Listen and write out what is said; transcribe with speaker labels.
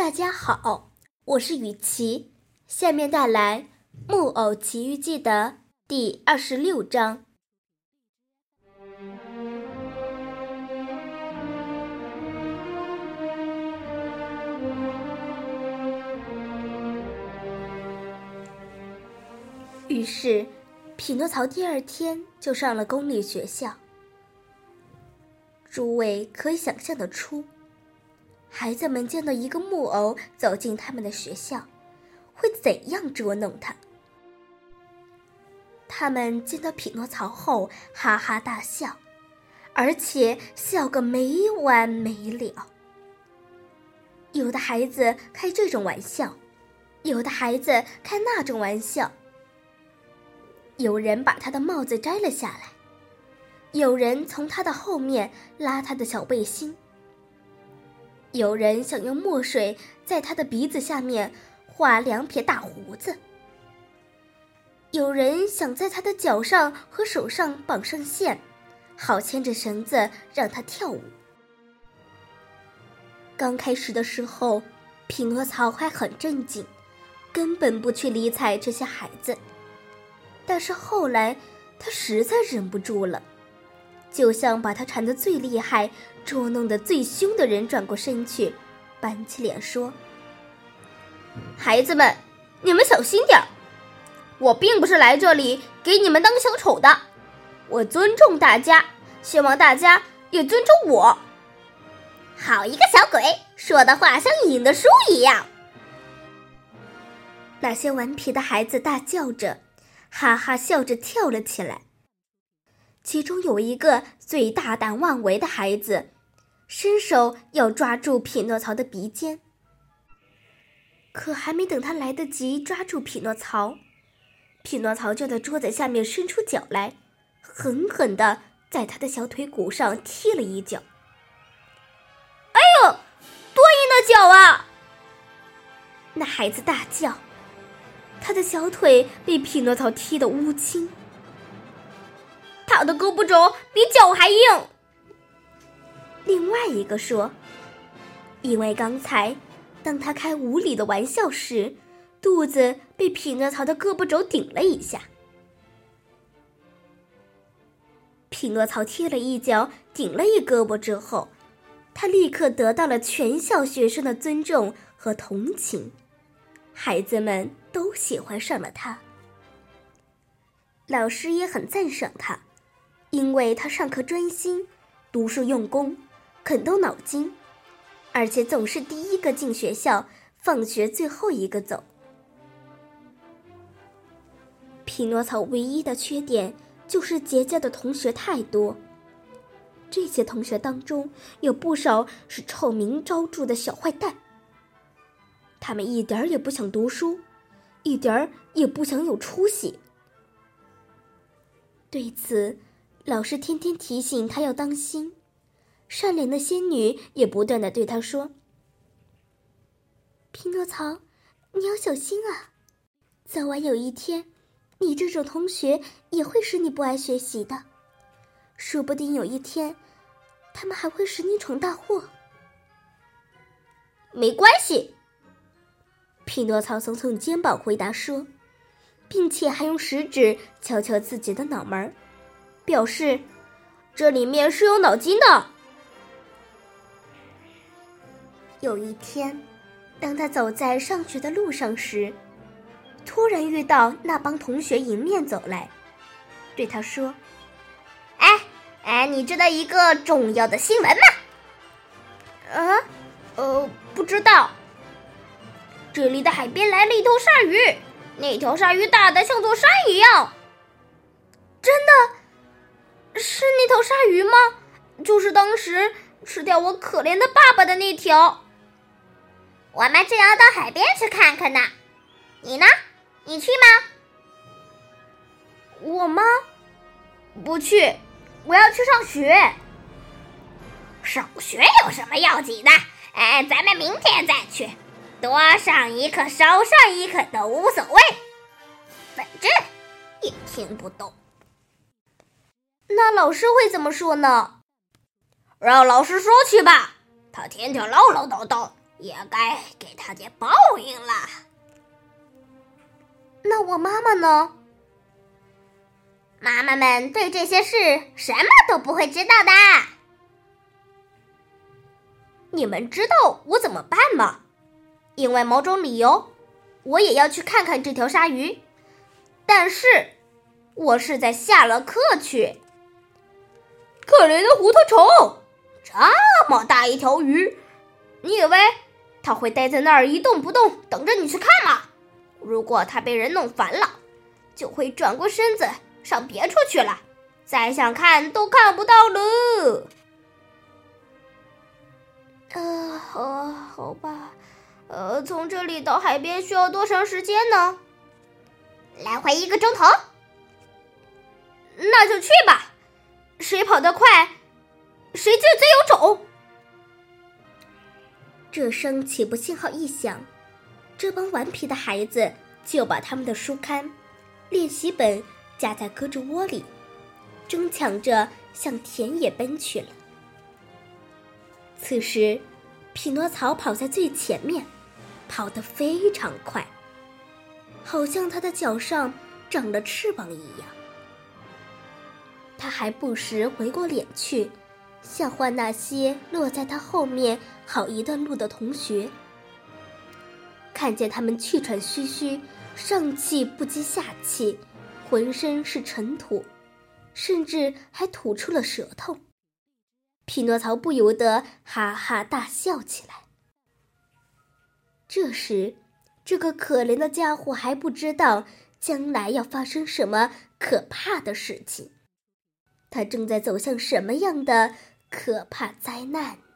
Speaker 1: 大家好，我是雨琪，下面带来《木偶奇遇记》的第二十六章。于是，匹诺曹第二天就上了公立学校。诸位可以想象得出。孩子们见到一个木偶走进他们的学校，会怎样捉弄他？他们见到匹诺曹后，哈哈大笑，而且笑个没完没了。有的孩子开这种玩笑，有的孩子开那种玩笑。有人把他的帽子摘了下来，有人从他的后面拉他的小背心。有人想用墨水在他的鼻子下面画两撇大胡子，有人想在他的脚上和手上绑上线，好牵着绳子让他跳舞。刚开始的时候，匹诺曹还很正经，根本不去理睬这些孩子。但是后来，他实在忍不住了。就像把他缠得最厉害、捉弄得最凶的人转过身去，板起脸说：“孩子们，你们小心点儿！我并不是来这里给你们当小丑的，我尊重大家，希望大家也尊重我。”
Speaker 2: 好一个小鬼，说的话像引的书一样。
Speaker 1: 那些顽皮的孩子大叫着，哈哈笑着跳了起来。其中有一个最大胆妄为的孩子，伸手要抓住匹诺曹的鼻尖。可还没等他来得及抓住匹诺曹，匹诺曹就在桌子下面伸出脚来，狠狠地在他的小腿骨上踢了一脚。哎呦，多硬的脚啊！那孩子大叫，他的小腿被匹诺曹踢得乌青。他的胳膊肘比脚还硬。另外一个说：“因为刚才，当他开无理的玩笑时，肚子被匹诺曹的胳膊肘顶了一下。匹诺曹踢了一脚，顶了一胳膊之后，他立刻得到了全校学生的尊重和同情，孩子们都喜欢上了他，老师也很赞赏他。”因为他上课专心，读书用功，肯动脑筋，而且总是第一个进学校，放学最后一个走。匹诺曹唯一的缺点就是结交的同学太多，这些同学当中有不少是臭名昭著的小坏蛋。他们一点儿也不想读书，一点儿也不想有出息。对此。老师天天提醒他要当心，善良的仙女也不断的对他说：“匹诺曹，你要小心啊，早晚有一天，你这种同学也会使你不爱学习的，说不定有一天，他们还会使你闯大祸。”没关系，匹诺曹耸耸肩膀回答说，并且还用食指敲敲自己的脑门儿。表示，这里面是有脑筋的。有一天，当他走在上学的路上时，突然遇到那帮同学迎面走来，对他说：“
Speaker 2: 哎哎，你知道一个重要的新闻吗？”“
Speaker 1: 啊，呃，不知道。”“这里的海边来了一头鲨鱼，那条鲨鱼大的像座山一样。”“真的？”是那头鲨鱼吗？就是当时吃掉我可怜的爸爸的那条。
Speaker 2: 我们正要到海边去看看呢，你呢？你去吗？
Speaker 1: 我吗？不去，我要去上学。
Speaker 2: 上学有什么要紧的？哎，咱们明天再去，多上一课少上一课都无所谓。反正也听不懂。
Speaker 1: 那老师会怎么说呢？
Speaker 2: 让老师说去吧，他天天唠唠叨叨，也该给他点报应了。
Speaker 1: 那我妈妈呢？
Speaker 2: 妈妈们对这些事什么都不会知道的。
Speaker 1: 你们知道我怎么办吗？因为某种理由，我也要去看看这条鲨鱼。但是，我是在下了课去。可怜的糊涂虫，这么大一条鱼，你以为它会待在那儿一动不动，等着你去看吗？如果它被人弄烦了，就会转过身子上别处去了，再想看都看不到了。呃，好，好吧，呃，从这里到海边需要多长时间呢？
Speaker 2: 来回一个钟头。
Speaker 1: 那就去吧。谁跑得快，谁就最有种。这声起步信号一响，这帮顽皮的孩子就把他们的书刊、练习本夹在胳肢窝里，争抢着向田野奔去了。此时，匹诺曹跑在最前面，跑得非常快，好像他的脚上长了翅膀一样。他还不时回过脸去，笑话那些落在他后面好一段路的同学。看见他们气喘吁吁，上气不接下气，浑身是尘土，甚至还吐出了舌头，匹诺曹不由得哈哈大笑起来。这时，这个可怜的家伙还不知道将来要发生什么可怕的事情。他正在走向什么样的可怕灾难？